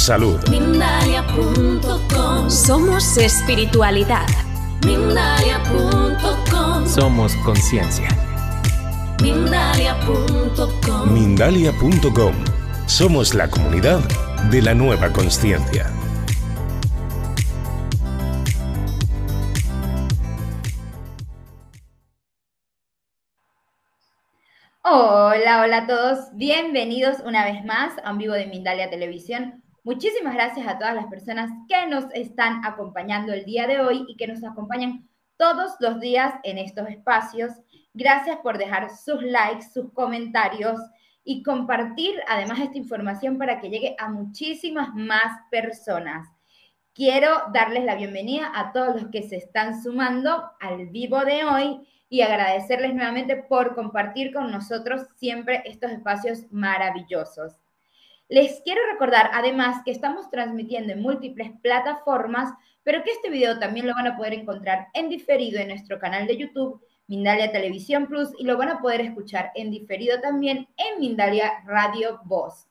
Salud. Mindalia.com Somos espiritualidad. Mindalia.com Somos conciencia. Mindalia.com Mindalia.com. Somos la comunidad de la nueva conciencia. Hola, hola a todos. Bienvenidos una vez más a un vivo de Mindalia Televisión. Muchísimas gracias a todas las personas que nos están acompañando el día de hoy y que nos acompañan todos los días en estos espacios. Gracias por dejar sus likes, sus comentarios y compartir además esta información para que llegue a muchísimas más personas. Quiero darles la bienvenida a todos los que se están sumando al vivo de hoy y agradecerles nuevamente por compartir con nosotros siempre estos espacios maravillosos. Les quiero recordar además que estamos transmitiendo en múltiples plataformas, pero que este video también lo van a poder encontrar en diferido en nuestro canal de YouTube, Mindalia Televisión Plus, y lo van a poder escuchar en diferido también en Mindalia Radio Voz.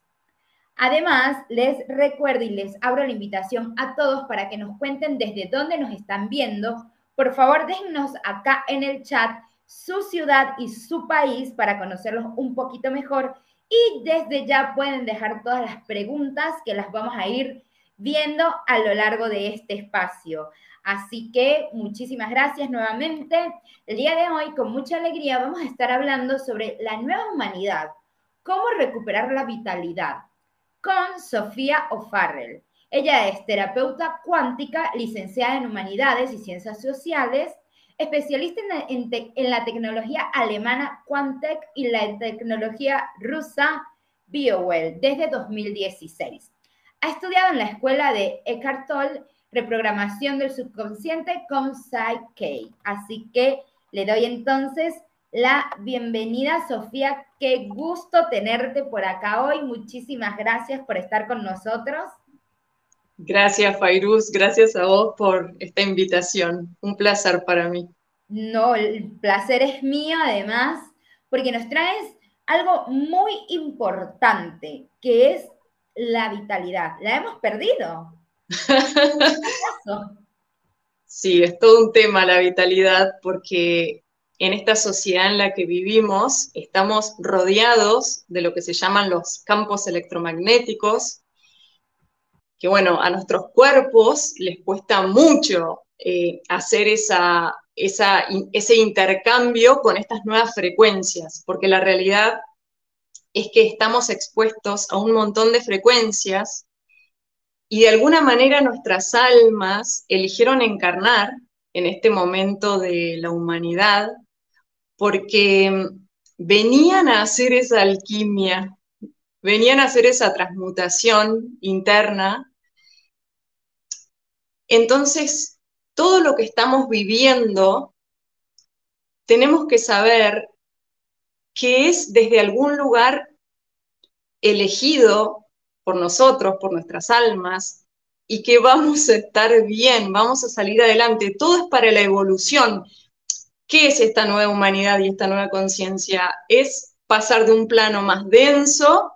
Además, les recuerdo y les abro la invitación a todos para que nos cuenten desde dónde nos están viendo, por favor, déjennos acá en el chat su ciudad y su país para conocerlos un poquito mejor. Y desde ya pueden dejar todas las preguntas que las vamos a ir viendo a lo largo de este espacio. Así que muchísimas gracias nuevamente. El día de hoy, con mucha alegría, vamos a estar hablando sobre la nueva humanidad, cómo recuperar la vitalidad, con Sofía O'Farrell. Ella es terapeuta cuántica, licenciada en Humanidades y Ciencias Sociales, especialista en, la tecnología alemana Quantec y la tecnología rusa BioWell desde 2016. Ha estudiado en la escuela de Eckhart Tolle reprogramación del subconsciente con Psyche. Así que le doy entonces la bienvenida, Sofía. Qué gusto tenerte por acá hoy. Muchísimas gracias por estar con nosotros. Gracias, Fairuz. Gracias a vos por esta invitación. Un placer para mí. No, el placer es mío, además, porque nos traes algo muy importante, que es la vitalidad. La hemos perdido. sí, es todo un tema la vitalidad, porque en esta sociedad en la que vivimos estamos rodeados de lo que se llaman los campos electromagnéticos, que bueno, a nuestros cuerpos les cuesta mucho eh, hacer esa, ese intercambio con estas nuevas frecuencias, porque la realidad es que estamos expuestos a un montón de frecuencias y de alguna manera nuestras almas eligieron encarnar en este momento de la humanidad porque venían a hacer esa alquimia, venían a hacer esa transmutación interna entonces, todo lo que estamos viviendo, tenemos que saber que es desde algún lugar elegido por nosotros, por nuestras almas, y que vamos a estar bien, vamos a salir adelante. Todo es para la evolución. ¿Qué es esta nueva humanidad y esta nueva conciencia? Es pasar de un plano más denso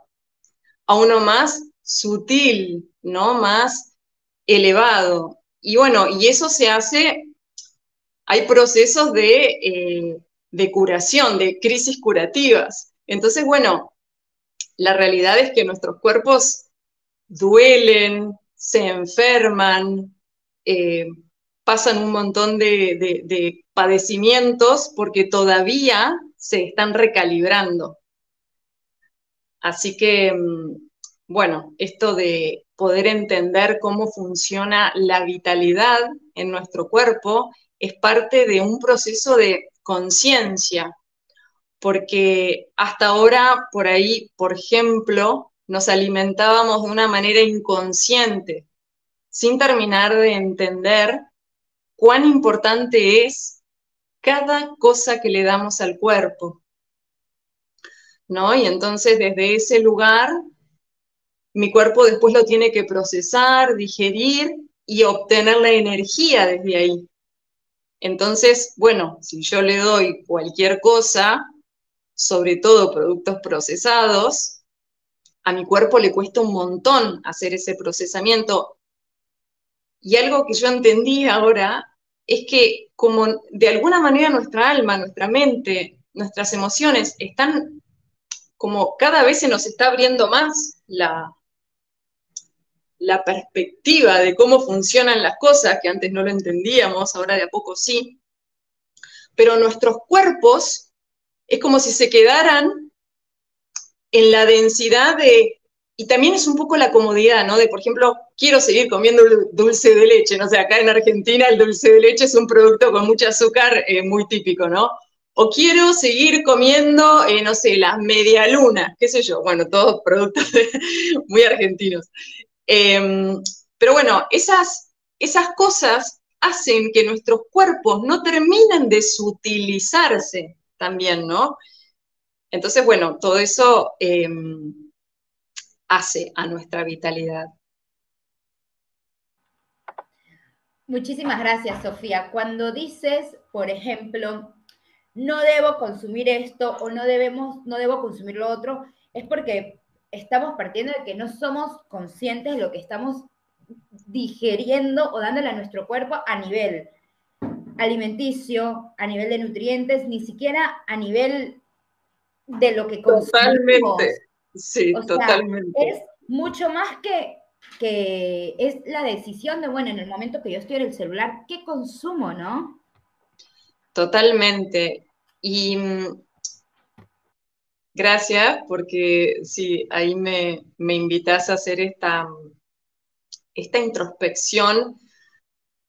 a uno más sutil, ¿no? Más elevado. Y bueno, y eso se hace, hay procesos de, eh, de curación, de crisis curativas. Entonces, bueno, la realidad es que nuestros cuerpos duelen, se enferman, eh, pasan un montón de, de, padecimientos porque todavía se están recalibrando. Así que, mm, bueno, esto de poder entender cómo funciona la vitalidad en nuestro cuerpo es parte de un proceso de conciencia, porque hasta ahora por ahí, por ejemplo, nos alimentábamos de una manera inconsciente, sin terminar de entender cuán importante es cada cosa que le damos al cuerpo. ¿No? Y entonces desde ese lugar mi cuerpo después lo tiene que procesar, digerir y obtener la energía desde ahí. Entonces, bueno, si yo le doy cualquier cosa, sobre todo productos procesados, a mi cuerpo le cuesta un montón hacer ese procesamiento. Y algo que yo entendí ahora es que como de alguna manera nuestra alma, nuestra mente, nuestras emociones están como cada vez se nos está abriendo más la, la perspectiva de cómo funcionan las cosas, que antes no lo entendíamos, ahora de a poco sí. Pero nuestros cuerpos es como si se quedaran en la densidad de, y también es un poco la comodidad, ¿no? De, por ejemplo, quiero seguir comiendo dulce de leche, no sé, acá en Argentina el dulce de leche es un producto con mucho azúcar eh, muy típico, ¿no? O quiero seguir comiendo, eh, no sé, las medialunas, qué sé yo, bueno, todos productos muy argentinos. Em, pero bueno, esas, esas cosas hacen que nuestros cuerpos no terminen de sutilizarse también, ¿no? Entonces, bueno, todo eso em, hace a nuestra vitalidad. Muchísimas gracias, Sofía. Cuando dices, por ejemplo, no debo consumir esto o no debemos, no debo consumir lo otro, es porque estamos partiendo de que no somos conscientes de lo que estamos digeriendo o dándole a nuestro cuerpo a nivel alimenticio, a nivel de nutrientes, ni siquiera a nivel de lo que consumimos. Totalmente, sí, totalmente. es mucho más que, que es la decisión de, bueno, en el momento que yo estoy en el celular, ¿qué consumo, no? Totalmente. Y mm, gracias, porque sí, ahí me, me invitas a hacer esta, esta introspección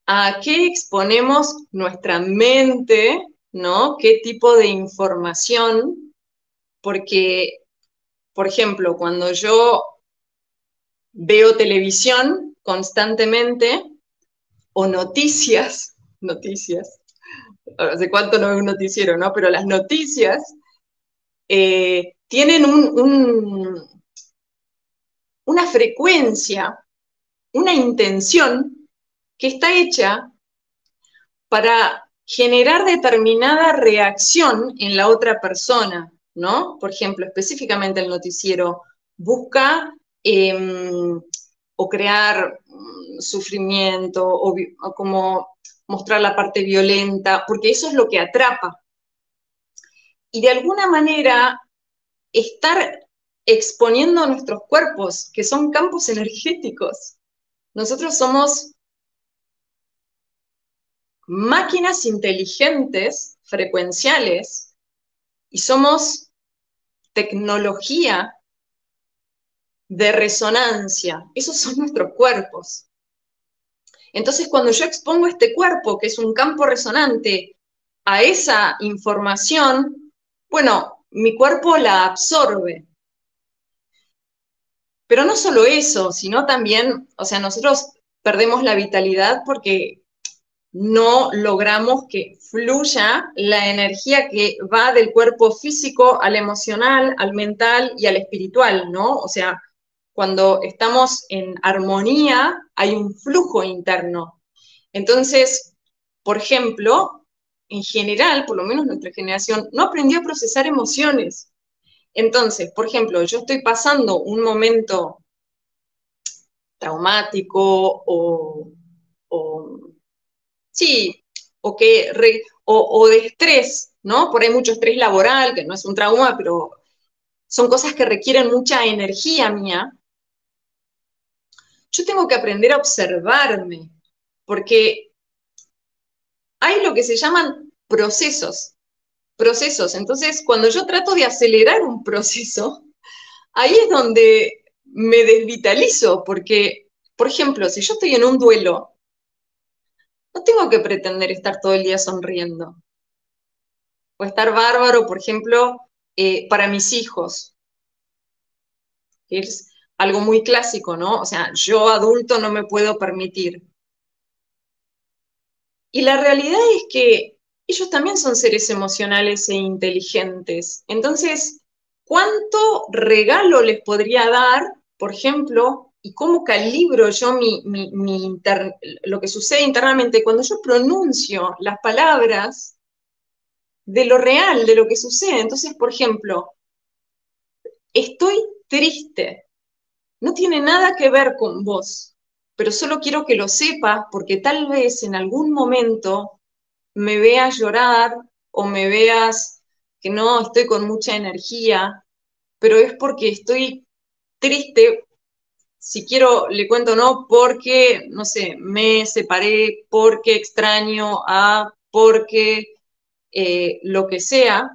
a qué exponemos nuestra mente, ¿no? ¿Qué tipo de información porque, por ejemplo, cuando yo veo televisión constantemente o noticias, noticias, hace cuánto no veo un noticiero, ¿no? Pero las noticias eh, tienen una frecuencia, una intención que está hecha para generar determinada reacción en la otra persona. ¿no? Por ejemplo, específicamente el noticiero busca em, o crear mm, sufrimiento o, como mostrar la parte violenta, porque eso es lo que atrapa. Y de alguna manera, estar exponiendo nuestros cuerpos, que son campos energéticos. Nosotros somos máquinas inteligentes, frecuenciales, y somos tecnología de resonancia. Esos son nuestros cuerpos. Entonces, cuando yo expongo este cuerpo, que es un campo resonante, a esa información, bueno, mi cuerpo la absorbe. Pero no solo eso, sino también, o sea, nosotros perdemos la vitalidad porque no logramos que fluya la energía que va del cuerpo físico al emocional, al mental y al espiritual, ¿no? O sea, cuando estamos en armonía hay un flujo interno. Entonces, por ejemplo, en general, por lo menos nuestra generación, no aprendió a procesar emociones. Entonces, por ejemplo, yo estoy pasando un momento traumático o Sí, o, que o, de estrés, ¿no? Por ahí mucho estrés laboral, que no es un trauma, pero son cosas que requieren mucha energía mía. Yo tengo que aprender a observarme, porque hay lo que se llaman procesos, procesos. Entonces, cuando yo trato de acelerar un proceso, ahí es donde me desvitalizo, porque, por ejemplo, si yo estoy en un duelo, no tengo que pretender estar todo el día sonriendo. O estar bárbaro, por ejemplo, eh, para mis hijos. Es algo muy clásico, ¿no? O sea, yo adulto no me puedo permitir. Y la realidad es que ellos también son seres emocionales e inteligentes. Entonces, ¿cuánto regalo les podría dar, por ejemplo, y cómo calibro yo mi, lo que sucede internamente cuando yo pronuncio las palabras de lo real, de lo que sucede. Entonces, por ejemplo, estoy triste. no tiene nada que ver con vos, pero solo quiero que lo sepas porque tal vez en algún momento me veas llorar o me veas que no estoy con mucha energía, pero es porque estoy triste, si quiero le cuento no, porque, no sé, me separé, porque extraño a, porque eh, lo que sea,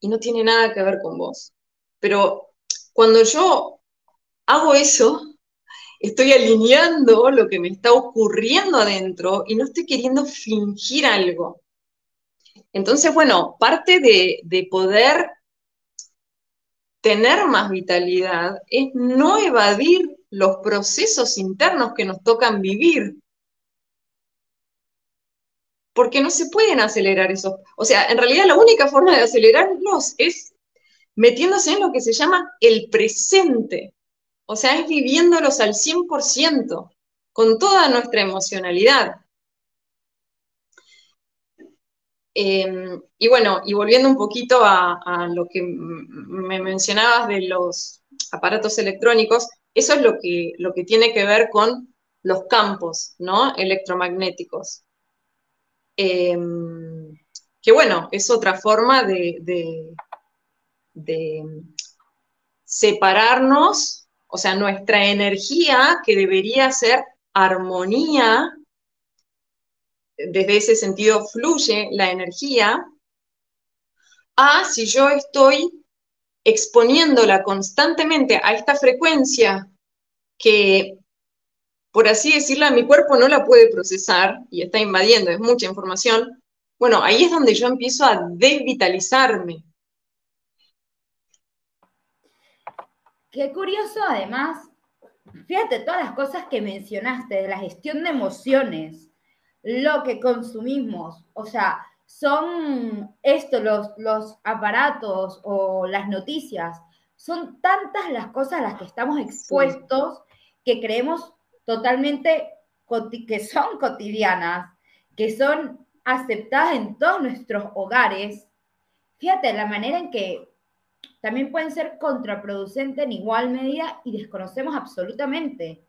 y no tiene nada que ver con vos. Pero cuando yo hago eso, estoy alineando lo que me está ocurriendo adentro y no estoy queriendo fingir algo. Entonces, bueno, parte de, de poder tener más vitalidad es no evadir los procesos internos que nos tocan vivir. Porque no se pueden acelerar esos. O sea, en realidad la única forma de acelerarlos es metiéndose en lo que se llama el presente. O sea, es viviéndolos al 100%, con toda nuestra emocionalidad. Em, y bueno, y volviendo un poquito a, lo que me mencionabas de los aparatos electrónicos, eso es lo que, lo que tiene que ver con los campos ¿no? electromagnéticos. Em, que bueno, es otra forma de, de separarnos, o sea, nuestra energía que debería ser armonía desde ese sentido fluye la energía, a si yo estoy exponiéndola constantemente a esta frecuencia que, por así decirlo, mi cuerpo no la puede procesar y está invadiendo, es mucha información, bueno, ahí es donde yo empiezo a desvitalizarme. Qué curioso además, fíjate todas las cosas que mencionaste de la gestión de emociones lo que consumimos. O sea, son estos los, los aparatos o las noticias. Son tantas las cosas a las que estamos expuestos que creemos totalmente que son cotidianas, que son aceptadas en todos nuestros hogares. Fíjate la manera en que también pueden ser contraproducentes en igual medida y desconocemos absolutamente.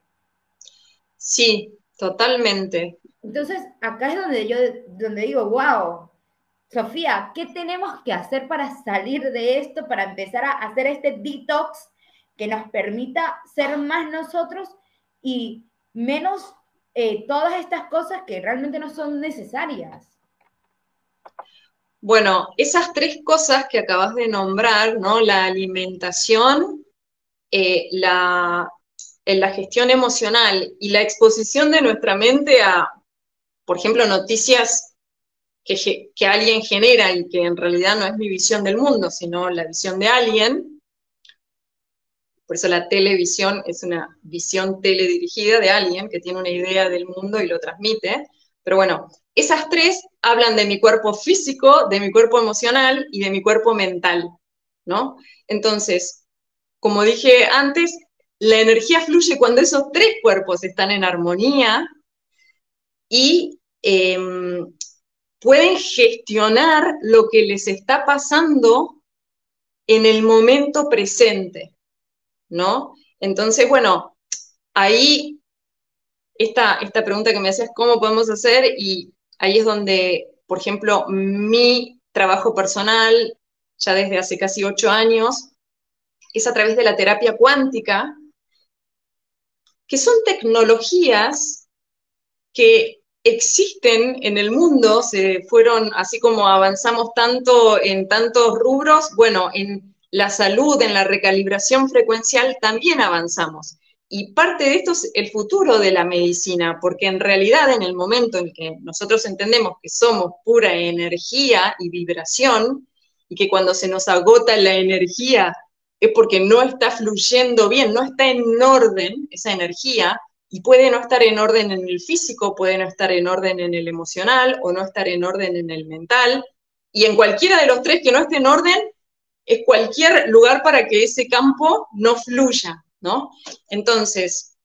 Sí, totalmente. Entonces, acá es donde yo donde digo, wow, Sofía, ¿qué tenemos que hacer para salir de esto, para empezar a hacer este detox que nos permita ser más nosotros y menos eh, todas estas cosas que realmente no son necesarias? Bueno, esas tres cosas que acabas de nombrar, ¿no? La alimentación, eh, la, la gestión emocional y la exposición de nuestra mente a por ejemplo, noticias que, que, alguien genera y que en realidad no es mi visión del mundo, sino la visión de alguien. Por eso la televisión es una visión teledirigida de alguien que tiene una idea del mundo y lo transmite. Pero bueno, esas tres hablan de mi cuerpo físico, de mi cuerpo emocional y de mi cuerpo mental, ¿no? Entonces, como dije antes, la energía fluye cuando esos tres cuerpos están en armonía y Em, pueden gestionar lo que les está pasando en el momento presente, ¿no? Entonces, bueno, ahí esta, esta pregunta que me hacías, ¿cómo podemos hacer? Y ahí es donde, por ejemplo, mi trabajo personal, ya desde hace casi ocho años, es a través de la terapia cuántica, que son tecnologías que existen en el mundo, se fueron, así como avanzamos tanto en tantos rubros, bueno, en la salud, en la recalibración frecuencial también avanzamos. Y parte de esto es el futuro de la medicina, porque en realidad en el momento en que nosotros entendemos que somos pura energía y vibración, y que cuando se nos agota la energía es porque no está fluyendo bien, no está en orden esa energía, y puede no estar en orden en el físico, puede no estar en orden en el emocional o no estar en orden en el mental. Y en cualquiera de los tres que no esté en orden, es cualquier lugar para que ese campo no fluya, ¿no? Entonces,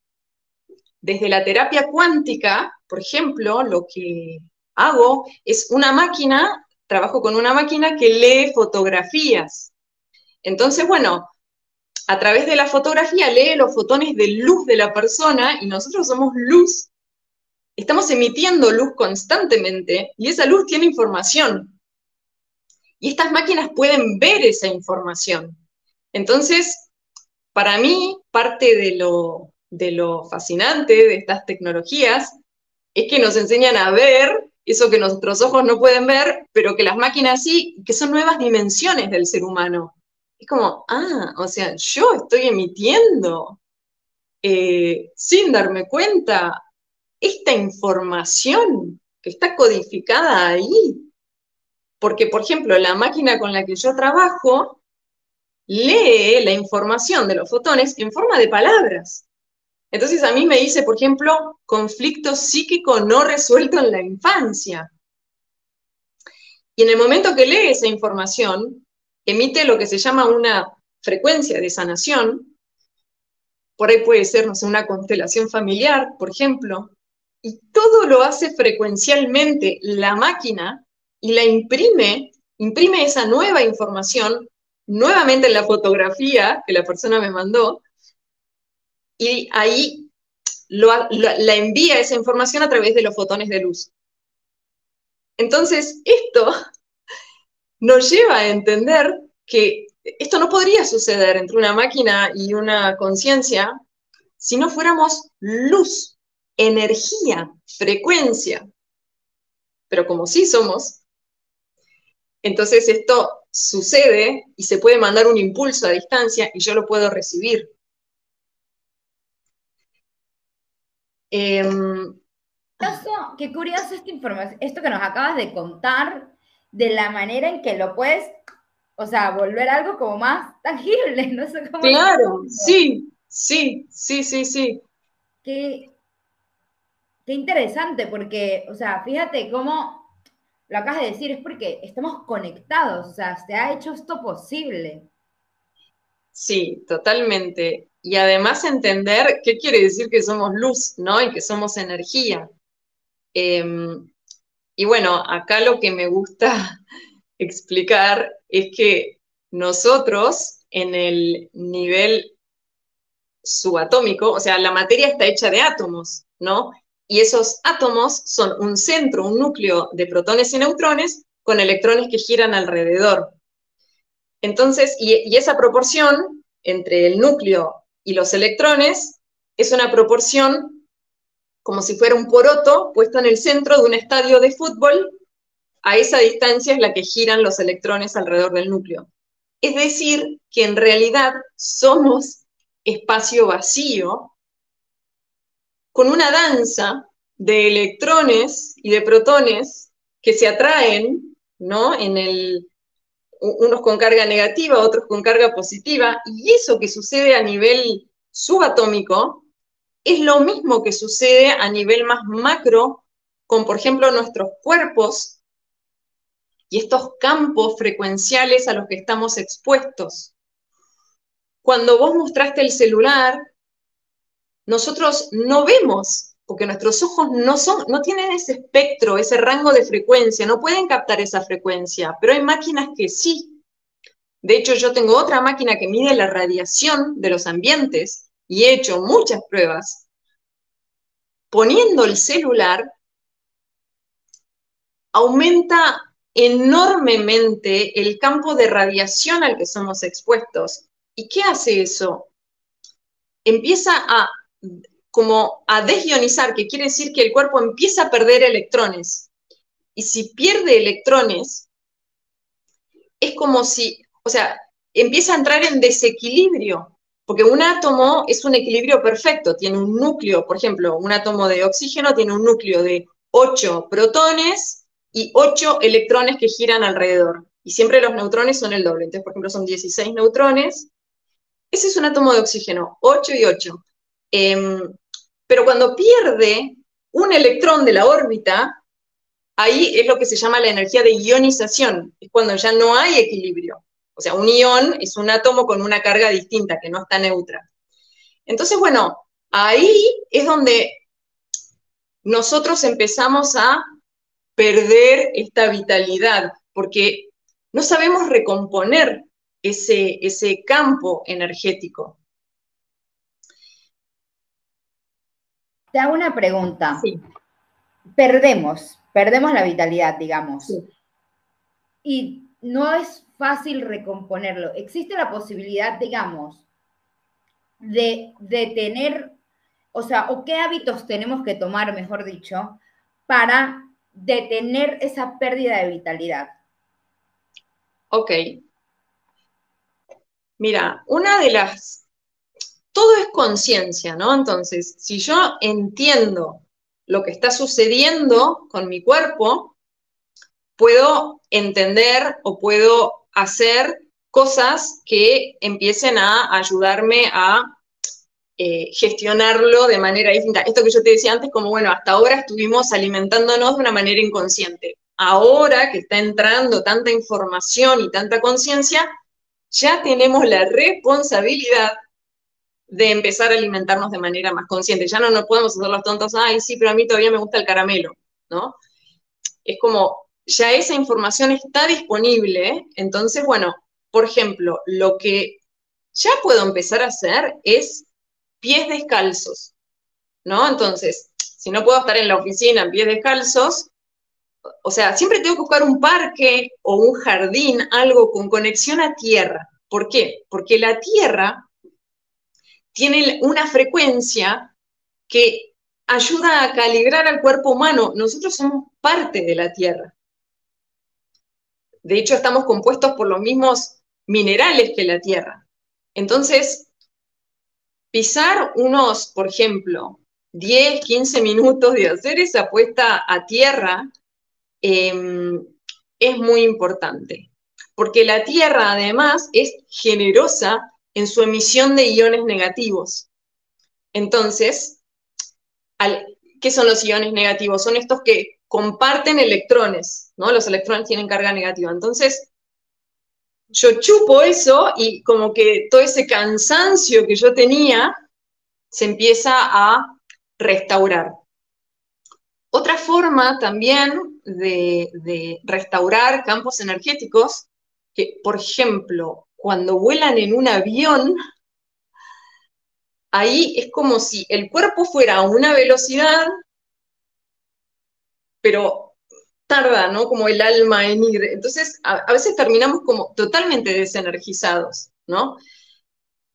desde la terapia cuántica, por ejemplo, lo que hago es una máquina, trabajo con una máquina que lee fotografías. Entonces, bueno, a través de la fotografía lee los fotones de luz de la persona y nosotros somos luz. Estamos emitiendo luz constantemente y esa luz tiene información. Y estas máquinas pueden ver esa información. Entonces, para mí, parte de lo, fascinante de estas tecnologías es que nos enseñan a ver eso que nuestros ojos no pueden ver, pero que las máquinas sí, que son nuevas dimensiones del ser humano. Es como, ah, o sea, yo estoy emitiendo, eh, sin darme cuenta, esta información que está codificada ahí. Porque, por ejemplo, la máquina con la que yo trabajo lee la información de los fotones en forma de palabras. Entonces a mí me dice, por ejemplo, conflicto psíquico no resuelto en la infancia. Y en el momento que lee esa información, emite lo que se llama una frecuencia de sanación. Por ahí puede ser, no sé, una constelación familiar, por ejemplo. Y todo lo hace frecuencialmente la máquina y la imprime, imprime esa nueva información nuevamente en la fotografía que la persona me mandó y ahí la envía esa información a través de los fotones de luz. Entonces, esto nos lleva a entender que esto no podría suceder entre una máquina y una conciencia si no fuéramos luz, energía, frecuencia. Pero como sí somos, entonces esto sucede y se puede mandar un impulso a distancia y yo lo puedo recibir. Em, qué curioso esta información, esto que nos acabas de contar, de la manera en que lo puedes, o sea, volver algo como más tangible, no sé cómo. Claro, sí, sí, sí, sí, sí. Qué, qué interesante, porque, o sea, fíjate cómo lo acabas de decir, es porque estamos conectados, o sea, se ha hecho esto posible. Sí, totalmente. Y además entender qué quiere decir que somos luz, ¿no? Y que somos energía. Em, y bueno, acá lo que me gusta explicar es que nosotros en el nivel subatómico, o sea, la materia está hecha de átomos, ¿no? Y esos átomos son un centro, un núcleo de protones y neutrones con electrones que giran alrededor. Entonces, y, esa proporción entre el núcleo y los electrones es una proporción como si fuera un poroto puesto en el centro de un estadio de fútbol. A esa distancia es la que giran los electrones alrededor del núcleo. Es decir, que en realidad somos espacio vacío con una danza de electrones y de protones que se atraen, ¿no? En el, unos con carga negativa, otros con carga positiva, y eso que sucede a nivel subatómico es lo mismo que sucede a nivel más macro con, por ejemplo, nuestros cuerpos y estos campos frecuenciales a los que estamos expuestos. Cuando vos mostraste el celular, nosotros no vemos, porque nuestros ojos no, son, no tienen ese espectro, ese rango de frecuencia, no pueden captar esa frecuencia, pero hay máquinas que sí. De hecho, yo tengo otra máquina que mide la radiación de los ambientes y he hecho muchas pruebas. Poniendo el celular, aumenta enormemente el campo de radiación al que somos expuestos. ¿Y qué hace eso? Empieza a como a desionizar, que quiere decir que el cuerpo empieza a perder electrones. Y si pierde electrones, es como si, o sea, empieza a entrar en desequilibrio, porque un átomo es un equilibrio perfecto, tiene un núcleo, por ejemplo, un átomo de oxígeno tiene un núcleo de 8 protones y 8 electrones que giran alrededor. Y siempre los neutrones son el doble. Entonces, por ejemplo, son 16 neutrones. Ese es un átomo de oxígeno, 8 y 8. Pero cuando pierde un electrón de la órbita, ahí es lo que se llama la energía de ionización, es cuando ya no hay equilibrio. O sea, un ion es un átomo con una carga distinta, que no está neutra. Entonces, bueno, ahí es donde nosotros empezamos a perder esta vitalidad, porque no sabemos recomponer ese, ese campo energético. Te hago una pregunta. Perdemos, perdemos la vitalidad, digamos. Y no es fácil recomponerlo. Existe la posibilidad, digamos, de, de tener, o sea, o qué hábitos tenemos que tomar, mejor dicho, para detener esa pérdida de vitalidad. Ok. Mira, una de las todo es conciencia, ¿no? Entonces, si yo entiendo lo que está sucediendo con mi cuerpo, puedo entender o puedo hacer cosas que empiecen a ayudarme a eh, gestionarlo de manera distinta. Esto que yo te decía antes, como bueno, hasta ahora estuvimos alimentándonos de una manera inconsciente. Ahora que está entrando tanta información y tanta conciencia, ya tenemos la responsabilidad de empezar a alimentarnos de manera más consciente. Ya no nos podemos hacer los tontos, ay, sí, pero a mí todavía me gusta el caramelo, ¿no? Es como, ya esa información está disponible, entonces, bueno, por ejemplo, lo que ya puedo empezar a hacer es pies descalzos, ¿no? Entonces, si no puedo estar en la oficina en pies descalzos, o sea, siempre tengo que buscar un parque o un jardín, algo con conexión a tierra. ¿Por qué? Porque la tierra tiene una frecuencia que ayuda a calibrar al cuerpo humano. Nosotros somos parte de la Tierra. De hecho, estamos compuestos por los mismos minerales que la Tierra. Entonces, pisar unos, por ejemplo, 10, 15 minutos de hacer esa puesta a tierra em, es muy importante, porque la Tierra además es generosa en su emisión de iones negativos. Entonces, ¿qué son los iones negativos? Son estos que comparten electrones, ¿no? Los electrones tienen carga negativa. Entonces, yo chupo eso y como que todo ese cansancio que yo tenía se empieza a restaurar. Otra forma también de, restaurar campos energéticos, que por ejemplo, cuando vuelan en un avión, ahí es como si el cuerpo fuera a una velocidad, pero tarda, ¿no? Como el alma en ir. Entonces, a, veces terminamos como totalmente desenergizados, ¿no?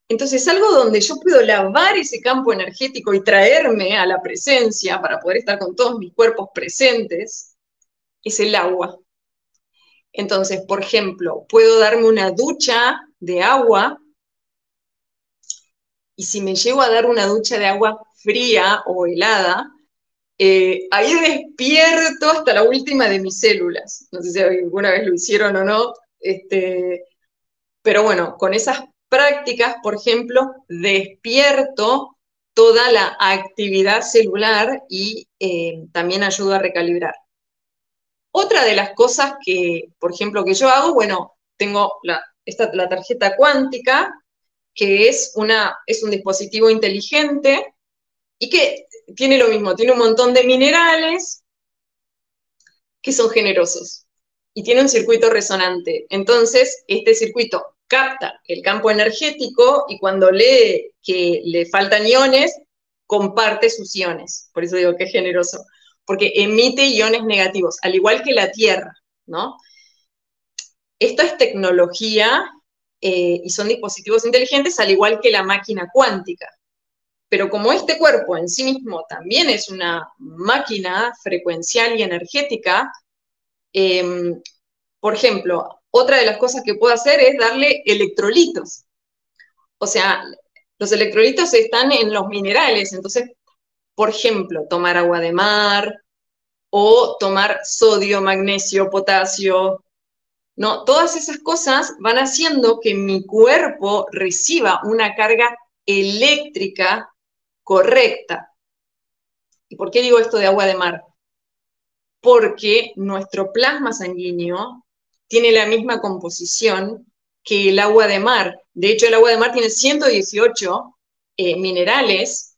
Entonces, algo donde yo puedo lavar ese campo energético y traerme a la presencia para poder estar con todos mis cuerpos presentes, es el agua. Entonces, por ejemplo, puedo darme una ducha de agua y si me llego a dar una ducha de agua fría o helada, eh, ahí despierto hasta la última de mis células. No sé si alguna vez lo hicieron o no, este, pero bueno, con esas prácticas, por ejemplo, despierto toda la actividad celular y eh, también ayudo a recalibrar. Otra de las cosas que, por ejemplo, que yo hago, bueno, tengo la, la tarjeta cuántica, que es, una, es un dispositivo inteligente y que tiene lo mismo, tiene un montón de minerales que son generosos y tiene un circuito resonante. Entonces, este circuito capta el campo energético y cuando lee que le faltan iones, comparte sus iones. Por eso digo que es generoso porque emite iones negativos, al igual que la Tierra, ¿no? Esto es tecnología eh, y son dispositivos inteligentes, al igual que la máquina cuántica. Pero como este cuerpo en sí mismo también es una máquina frecuencial y energética, em, por ejemplo, otra de las cosas que puedo hacer es darle electrolitos. O sea, los electrolitos están en los minerales, entonces por ejemplo, tomar agua de mar o tomar sodio, magnesio, potasio. No, todas esas cosas van haciendo que mi cuerpo reciba una carga eléctrica correcta. ¿Y por qué digo esto de agua de mar? Porque nuestro plasma sanguíneo tiene la misma composición que el agua de mar. De hecho, el agua de mar tiene 118 eh, minerales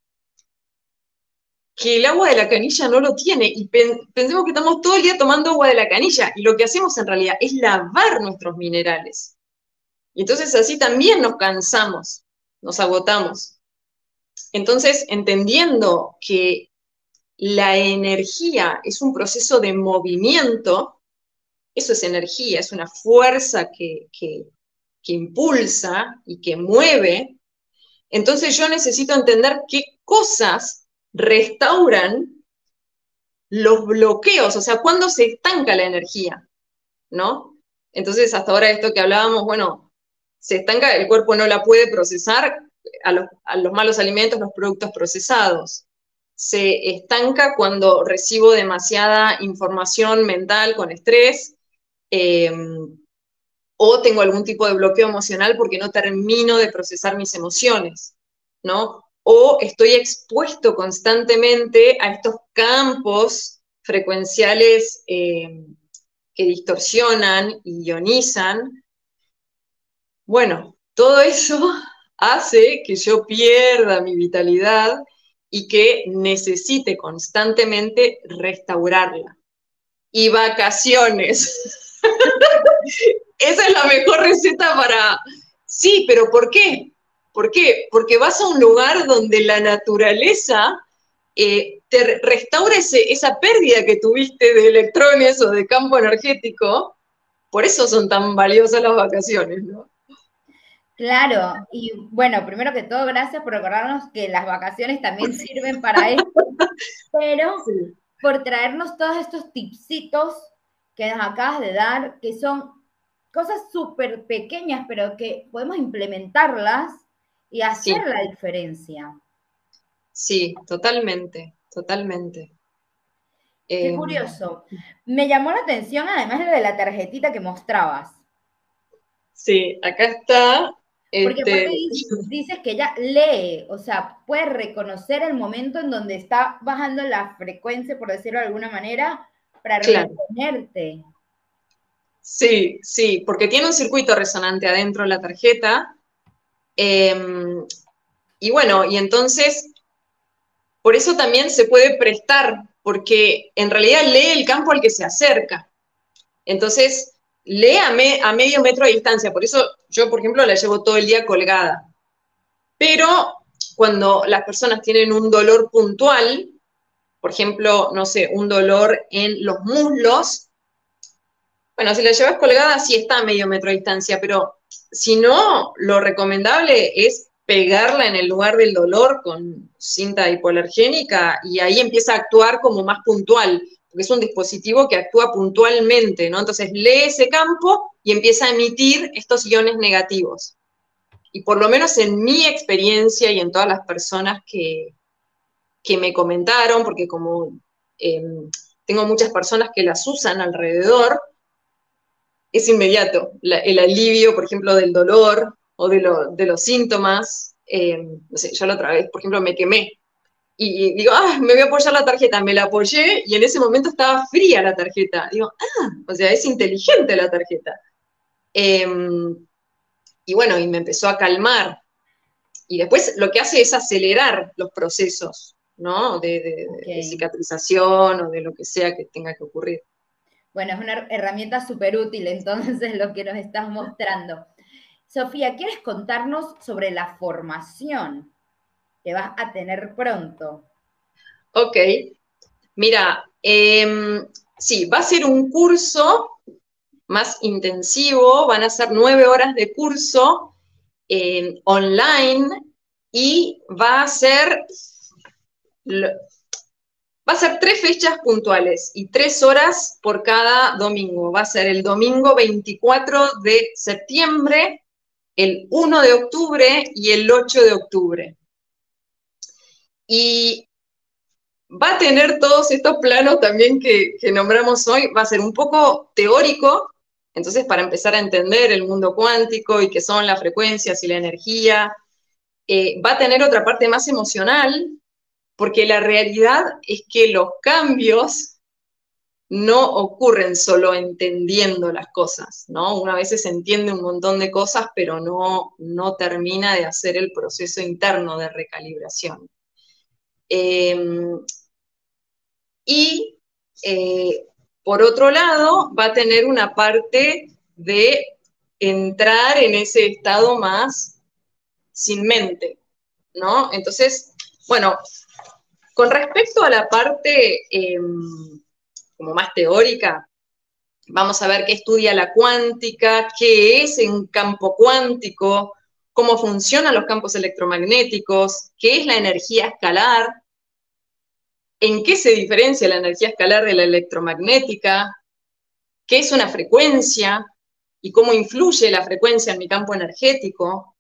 que el agua de la canilla no lo tiene y pensemos que estamos todo el día tomando agua de la canilla y lo que hacemos en realidad es lavar nuestros minerales. Y entonces así también nos cansamos, nos agotamos. Entonces, entendiendo que la energía es un proceso de movimiento, eso es energía, es una fuerza que, que, impulsa y que mueve, entonces yo necesito entender qué cosas restauran los bloqueos, o sea, cuándo se estanca la energía, ¿no? Entonces, hasta ahora esto que hablábamos, bueno, se estanca, el cuerpo no la puede procesar a los, a los malos alimentos, los productos procesados se estanca cuando recibo demasiada información mental con estrés em, o tengo algún tipo de bloqueo emocional porque no termino de procesar mis emociones, ¿no? O estoy expuesto constantemente a estos campos frecuenciales em, que distorsionan y ionizan. Bueno, todo eso hace que yo pierda mi vitalidad y que necesite constantemente restaurarla. Y vacaciones. Esa es la mejor receta para... Sí, pero ¿por qué? ¿Por qué? Porque vas a un lugar donde la naturaleza eh, te restaura esa pérdida que tuviste de electrones o de campo energético. Por eso son tan valiosas las vacaciones, ¿no? Claro, y bueno, primero que todo, gracias por recordarnos que las vacaciones también sirven para esto, pero por traernos todos estos tipsitos que nos acabas de dar, que son cosas súper pequeñas, pero que podemos implementarlas y hacer la diferencia. Sí, totalmente, totalmente. Qué em, curioso. Me llamó la atención además lo de la tarjetita que mostrabas. Sí, acá está porque este, dices, que ella lee, o sea, puede reconocer el momento en donde está bajando la frecuencia, por decirlo de alguna manera, para reponerte. Sí, sí, porque tiene un circuito resonante adentro de la tarjeta. Em, y bueno, y entonces, por eso también se puede prestar, porque en realidad lee el campo al que se acerca. Entonces, lee a, medio metro de distancia, por eso yo, por ejemplo, la llevo todo el día colgada. Pero cuando las personas tienen un dolor puntual, por ejemplo, no sé, un dolor en los muslos, bueno, si la llevas colgada sí está a medio metro de distancia, pero si no, lo recomendable es pegarla en el lugar del dolor con cinta hipoalergénica y ahí empieza a actuar como más puntual porque es un dispositivo que actúa puntualmente, ¿no? Entonces lee ese campo y empieza a emitir estos iones negativos. Y por lo menos en mi experiencia y en todas las personas que, que me comentaron, porque como em, tengo muchas personas que las usan alrededor, es inmediato. el alivio, por ejemplo, del dolor o de, los síntomas. Em, no sé, yo la otra vez, por ejemplo, me quemé y digo, ah, me voy a apoyar la tarjeta, me la apoyé y en ese momento estaba fría la tarjeta. Digo, ah, o sea, es inteligente la tarjeta. Em, y bueno, y me empezó a calmar. Y después lo que hace es acelerar los procesos, ¿no? De, cicatrización o de lo que sea que tenga que ocurrir. Bueno, es una herramienta súper útil entonces lo que nos estás mostrando. Sofía, ¿quieres contarnos sobre la formación? que vas a tener pronto. Ok, mira, em, sí, va a ser un curso más intensivo, van a ser nueve horas de curso em, online y va a ser va a ser tres fechas puntuales y tres horas por cada domingo. Va a ser el domingo 24 de septiembre, el 1 de octubre y el 8 de octubre. Y va a tener todos estos planos también que, nombramos hoy, va a ser un poco teórico, entonces para empezar a entender el mundo cuántico y qué son las frecuencias y la energía, eh, va a tener otra parte más emocional, porque la realidad es que los cambios no ocurren solo entendiendo las cosas, ¿no? Una vez se entiende un montón de cosas, pero no, no termina de hacer el proceso interno de recalibración. Em, y eh, por otro lado, va a tener una parte de entrar en ese estado más sin mente, ¿no? Entonces, bueno, con respecto a la parte em, como más teórica, vamos a ver qué estudia la cuántica, qué es un campo cuántico, cómo funcionan los campos electromagnéticos, qué es la energía escalar, en qué se diferencia la energía escalar de la electromagnética, qué es una frecuencia y cómo influye la frecuencia en mi campo energético.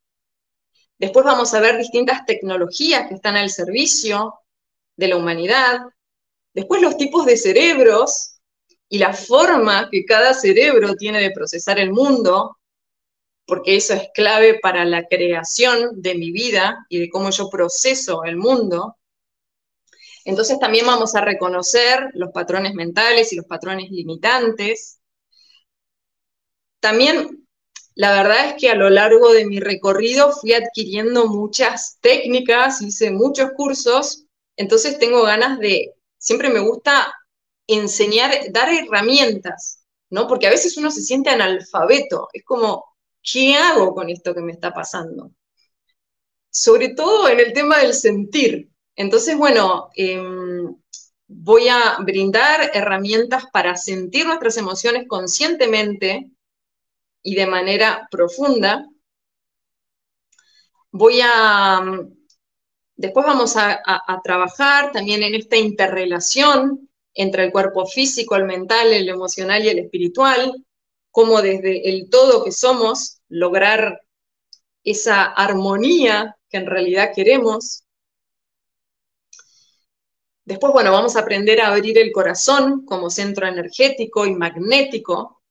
Después vamos a ver distintas tecnologías que están al servicio de la humanidad. Después los tipos de cerebros y la forma que cada cerebro tiene de procesar el mundo, porque eso es clave para la creación de mi vida y de cómo yo proceso el mundo. Entonces también vamos a reconocer los patrones mentales y los patrones limitantes. También la verdad es que a lo largo de mi recorrido fui adquiriendo muchas técnicas, hice muchos cursos, entonces tengo ganas de, siempre me gusta enseñar, dar herramientas, ¿no? Porque a veces uno se siente analfabeto, es como, ¿qué hago con esto que me está pasando? Sobre todo en el tema del sentir. Entonces, bueno, em, voy a brindar herramientas para sentir nuestras emociones conscientemente y de manera profunda. Voy a, después vamos a, trabajar también en esta interrelación entre el cuerpo físico, el mental, el emocional y el espiritual, cómo desde el todo que somos lograr esa armonía que en realidad queremos. Después, bueno, vamos a aprender a abrir el corazón como centro energético y magnético.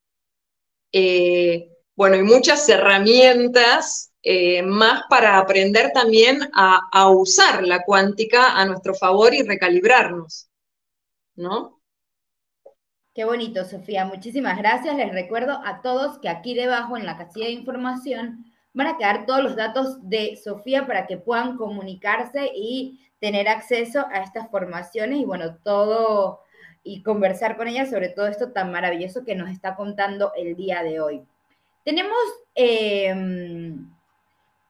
Eh, bueno, y muchas herramientas eh, más para aprender también a, usar la cuántica a nuestro favor y recalibrarnos, ¿no? Qué bonito, Sofía. Muchísimas gracias. Les recuerdo a todos que aquí debajo en la casilla de información van a quedar todos los datos de Sofía para que puedan comunicarse y tener acceso a estas formaciones y bueno, todo y conversar con ella sobre todo esto tan maravilloso que nos está contando el día de hoy. Tenemos em,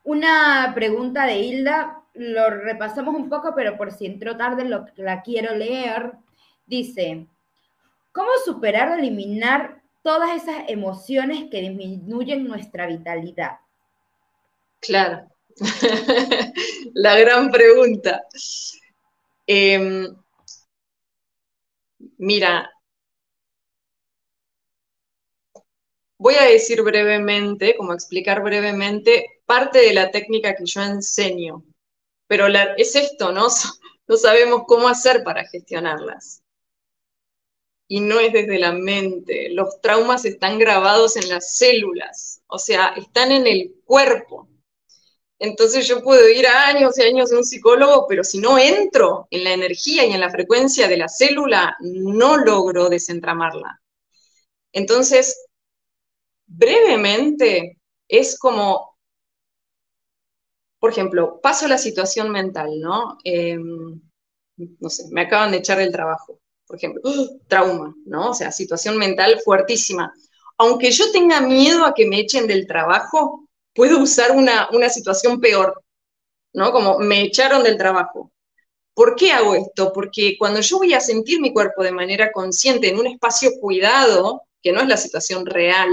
una pregunta de Hilda, lo repasamos un poco, pero por si entró tarde lo, la quiero leer. Dice, ¿Cómo superar o eliminar todas esas emociones que disminuyen nuestra vitalidad? Claro, la gran pregunta. Em, mira, voy a decir brevemente, como explicar brevemente, parte de la técnica que yo enseño, pero es esto, ¿no? No sabemos cómo hacer para gestionarlas y no es desde la mente. Los traumas están grabados en las células, o sea, están en el cuerpo. Entonces yo puedo ir años y años a un psicólogo, pero si no entro en la energía y en la frecuencia de la célula, no logro desentramarla. Entonces, brevemente, es como, por ejemplo, paso la situación mental, ¿no? Em, no sé, me acaban de echar del trabajo por ejemplo, trauma, ¿no? O sea, situación mental fuertísima. Aunque yo tenga miedo a que me echen del trabajo, puedo usar una, una situación peor, ¿no? Como me echaron del trabajo. ¿Por qué hago esto? Porque cuando yo voy a sentir mi cuerpo de manera consciente en un espacio cuidado, que no es la situación real,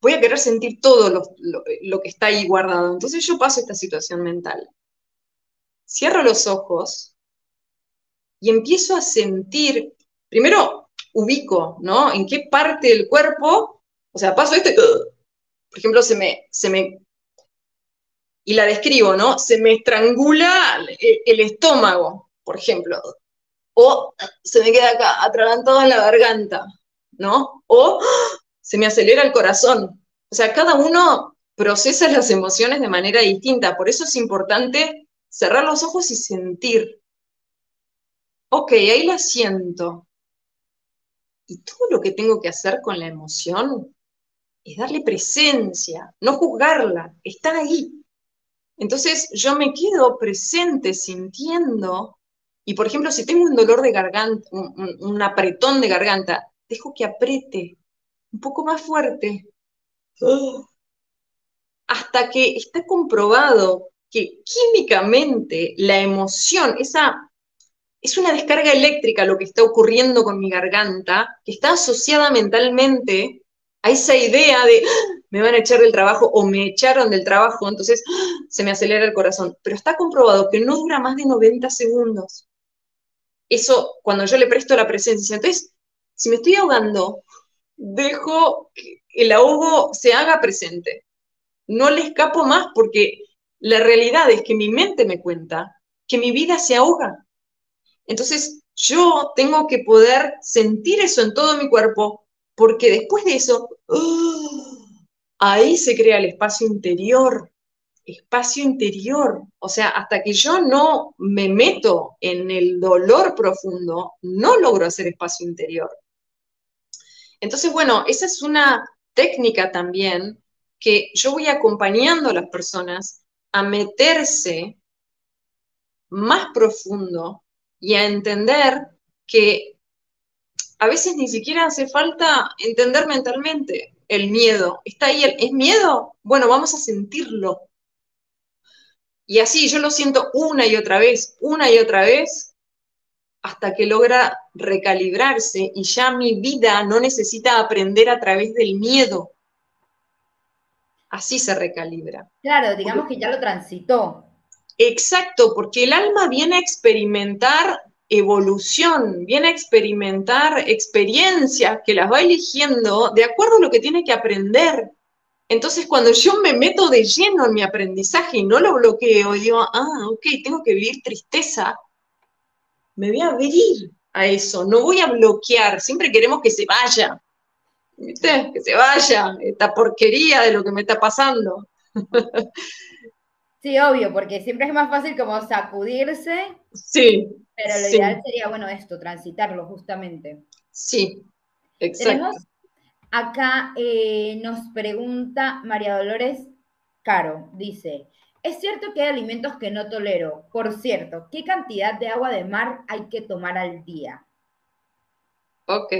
voy a querer sentir todo lo, que está ahí guardado. Entonces yo paso esta situación mental. Cierro los ojos y empiezo a sentir, primero ubico, ¿no? En qué parte del cuerpo, o sea, paso esto y, por ejemplo, se me, se me, y la describo, ¿no? Se me estrangula el, estómago, por ejemplo, o se me queda acá, atragantado en la garganta, ¿no? O se me acelera el corazón. O sea, cada uno procesa las emociones de manera distinta, por eso es importante cerrar los ojos y sentir, ok, ahí la siento. Y todo lo que tengo que hacer con la emoción es darle presencia, no juzgarla, está ahí. Entonces yo me quedo presente sintiendo, y por ejemplo, si tengo un dolor de garganta, un, apretón de garganta, dejo que apriete, un poco más fuerte. Hasta que está comprobado que químicamente la emoción, esa es una descarga eléctrica lo que está ocurriendo con mi garganta, que está asociada mentalmente a esa idea de me van a echar del trabajo o me echaron del trabajo, entonces se me acelera el corazón. Pero está comprobado que no dura más de 90 segundos. Eso cuando yo le presto la presencia. Entonces, si me estoy ahogando, dejo que el ahogo se haga presente. No le escapo más porque la realidad es que mi mente me cuenta que mi vida se ahoga. Entonces, yo tengo que poder sentir eso en todo mi cuerpo, porque después de eso, ¡oh! ahí se crea el espacio interior, espacio interior. O sea, hasta que yo no me meto en el dolor profundo, no logro hacer espacio interior. Entonces, bueno, esa es una técnica también que yo voy acompañando a las personas a meterse más profundo y a entender que a veces ni siquiera hace falta entender mentalmente el miedo. ¿Está ahí? El, ¿Es miedo? Bueno, vamos a sentirlo. Y así yo lo siento una y otra vez, una y otra vez, hasta que logra recalibrarse y ya mi vida no necesita aprender a través del miedo. Así se recalibra. Claro, digamos que ya lo transitó. Exacto, porque el alma viene a experimentar evolución, viene a experimentar experiencias que las va eligiendo de acuerdo a lo que tiene que aprender. Entonces, cuando yo me meto de lleno en mi aprendizaje y no lo bloqueo, digo, ah, ok, tengo que vivir tristeza, me voy a abrir a eso, no voy a bloquear, siempre queremos que se vaya, ¿viste? Que se vaya esta porquería de lo que me está pasando. Sí, obvio, porque siempre es más fácil como sacudirse. Sí. Pero lo ideal sería, bueno, esto, transitarlo justamente. Sí, exacto. acá eh, nos pregunta María Dolores Caro, dice, es cierto que hay alimentos que no tolero. Por cierto, ¿qué cantidad de agua de mar hay que tomar al día? Ok.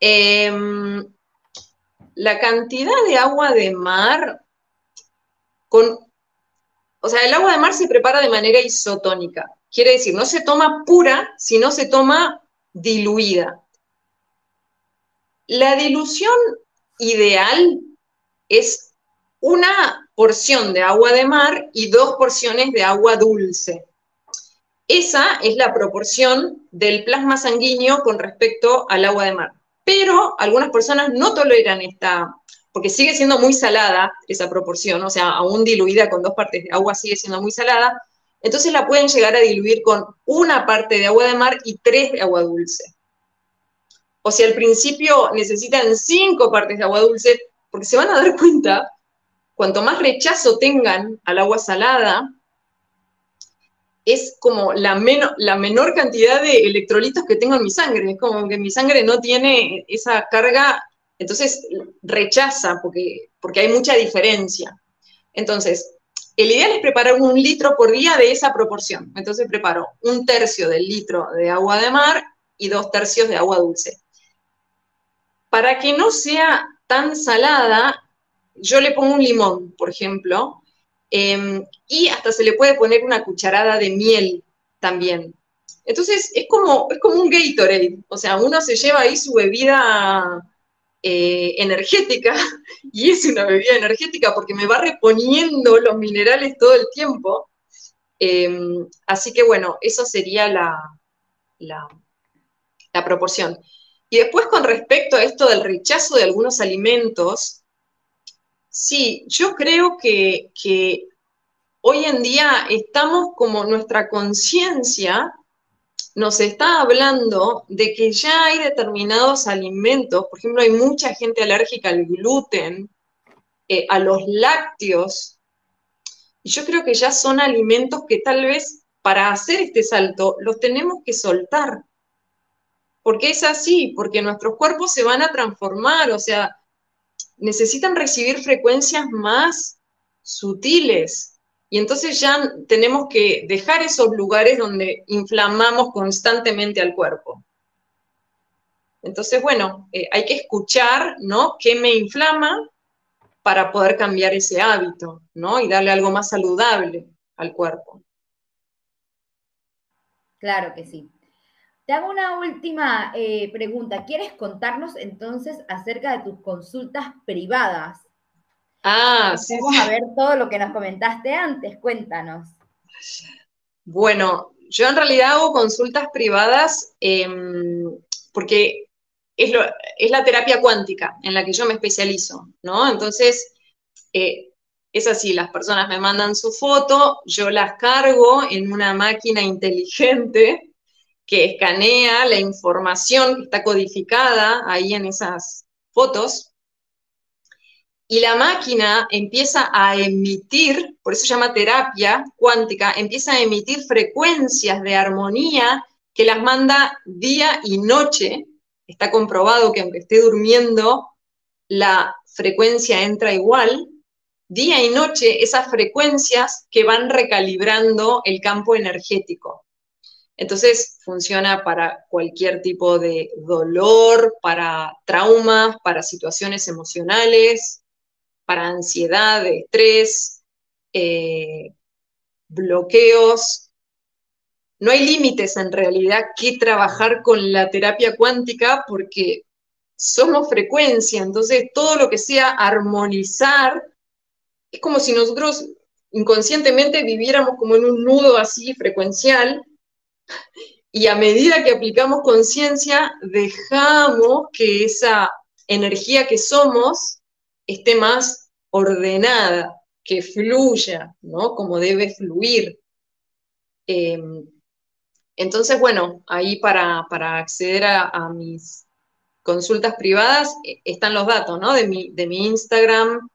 Em, la cantidad de agua de mar con, o sea, el agua de mar se prepara de manera isotónica. Quiere decir, no se toma pura, sino se toma diluida. La dilución ideal es una porción de agua de mar y dos porciones de agua dulce. Esa es la proporción del plasma sanguíneo con respecto al agua de mar. Pero algunas personas no toleran esta, porque sigue siendo muy salada esa proporción, o sea, aún diluida con dos partes de agua sigue siendo muy salada, entonces la pueden llegar a diluir con una parte de agua de mar y tres de agua dulce. O sea, al principio necesitan cinco partes de agua dulce, porque se van a dar cuenta, cuanto más rechazo tengan al agua salada, es como la, menor cantidad de electrolitos que tengo en mi sangre. Es como que mi sangre no tiene esa carga entonces rechaza porque, porque hay mucha diferencia. Entonces, el ideal es preparar un litro por día de esa proporción. Entonces preparo un tercio del litro de agua de mar y dos tercios de agua dulce. Para que no sea tan salada, yo le pongo un limón, por ejemplo, em, y hasta se le puede poner una cucharada de miel también. Entonces es como, es como un Gatorade, o sea, uno se lleva ahí su bebida eh, energética, y es una bebida energética porque me va reponiendo los minerales todo el tiempo. Em, así que bueno, eso sería la, la, proporción. Y después con respecto a esto del rechazo de algunos alimentos, sí, yo creo que, hoy en día estamos como nuestra conciencia nos está hablando de que ya hay determinados alimentos, por ejemplo, hay mucha gente alérgica al gluten, eh, a los lácteos, y yo creo que ya son alimentos que tal vez para hacer este salto los tenemos que soltar. Porque es así, porque nuestros cuerpos se van a transformar, o sea, necesitan recibir frecuencias más sutiles, y entonces ya tenemos que dejar esos lugares donde inflamamos constantemente al cuerpo. Entonces, bueno, eh, hay que escuchar, ¿no? ¿Qué me inflama para poder cambiar ese hábito, ¿no? Y darle algo más saludable al cuerpo. Claro que sí. Te hago una última eh, pregunta. ¿Quieres contarnos entonces acerca de tus consultas privadas? Ah, sí. Vamos a ver todo lo que nos comentaste antes. Cuéntanos. Bueno, yo en realidad hago consultas privadas em, porque es, la terapia cuántica en la que yo me especializo, ¿no? Entonces, eh, es así, las personas me mandan su foto, yo las cargo en una máquina inteligente que escanea la información que está codificada ahí en esas fotos, y la máquina empieza a emitir, por eso se llama terapia cuántica, empieza a emitir frecuencias de armonía que las manda día y noche. Está comprobado que aunque esté durmiendo, la frecuencia entra igual, día y noche, esas frecuencias que van recalibrando el campo energético. Entonces funciona para cualquier tipo de dolor, para traumas, para situaciones emocionales, para ansiedad, estrés, eh, bloqueos, no hay límites en realidad que trabajar con la terapia cuántica porque somos frecuencia, entonces todo lo que sea armonizar, es como si nosotros inconscientemente viviéramos como en un nudo así frecuencial y a medida que aplicamos conciencia dejamos que esa energía que somos esté más ordenada, que fluya, ¿no? Como debe fluir. Em, entonces, bueno, ahí para, acceder a, mis consultas privadas eh, están los datos, ¿no? De mi, de mi Instagram.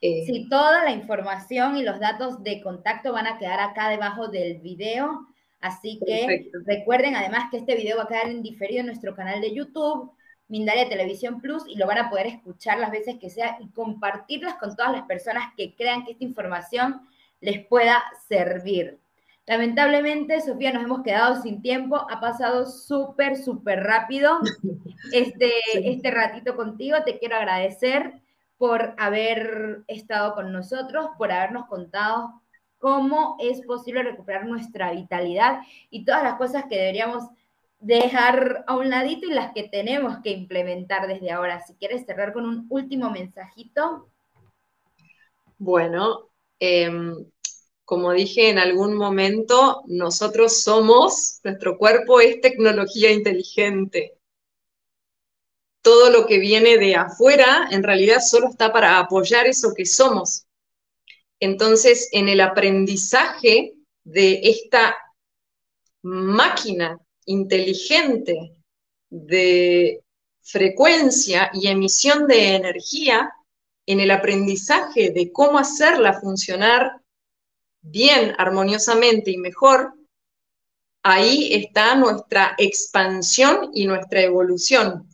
Eh. Sí, toda la información y los datos de contacto van a quedar acá debajo del video. Así que recuerden además que este video va a quedar en diferido en nuestro canal de YouTube, Mindalia Televisión Plus, y lo van a poder escuchar las veces que sea y compartirlas con todas las personas que crean que esta información les pueda servir. Lamentablemente, Sofía, nos hemos quedado sin tiempo. Ha pasado súper, súper rápido este, este ratito contigo. Te quiero agradecer por haber estado con nosotros, por habernos contado cómo es posible recuperar nuestra vitalidad y todas las cosas que deberíamos dejar a un ladito y las que tenemos que implementar desde ahora. Si quieres cerrar con un último mensajito. Bueno, eh, como dije en algún momento, nosotros somos, nuestro cuerpo es tecnología inteligente. Todo lo que viene de afuera en realidad solo está para apoyar eso que somos. Entonces, en el aprendizaje de esta máquina inteligente de frecuencia y emisión de energía, en el aprendizaje de cómo hacerla funcionar bien, armoniosamente y mejor, ahí está nuestra expansión y nuestra evolución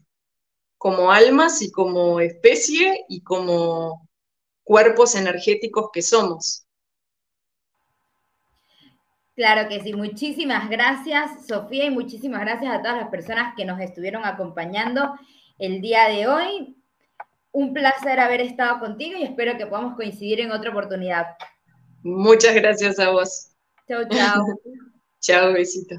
como almas y como especie y como cuerpos energéticos que somos. Claro que sí, muchísimas gracias Sofía y muchísimas gracias a todas las personas que nos estuvieron acompañando el día de hoy. Un placer haber estado contigo y espero que podamos coincidir en otra oportunidad. Muchas gracias a vos. Chao, chao. chao, besito.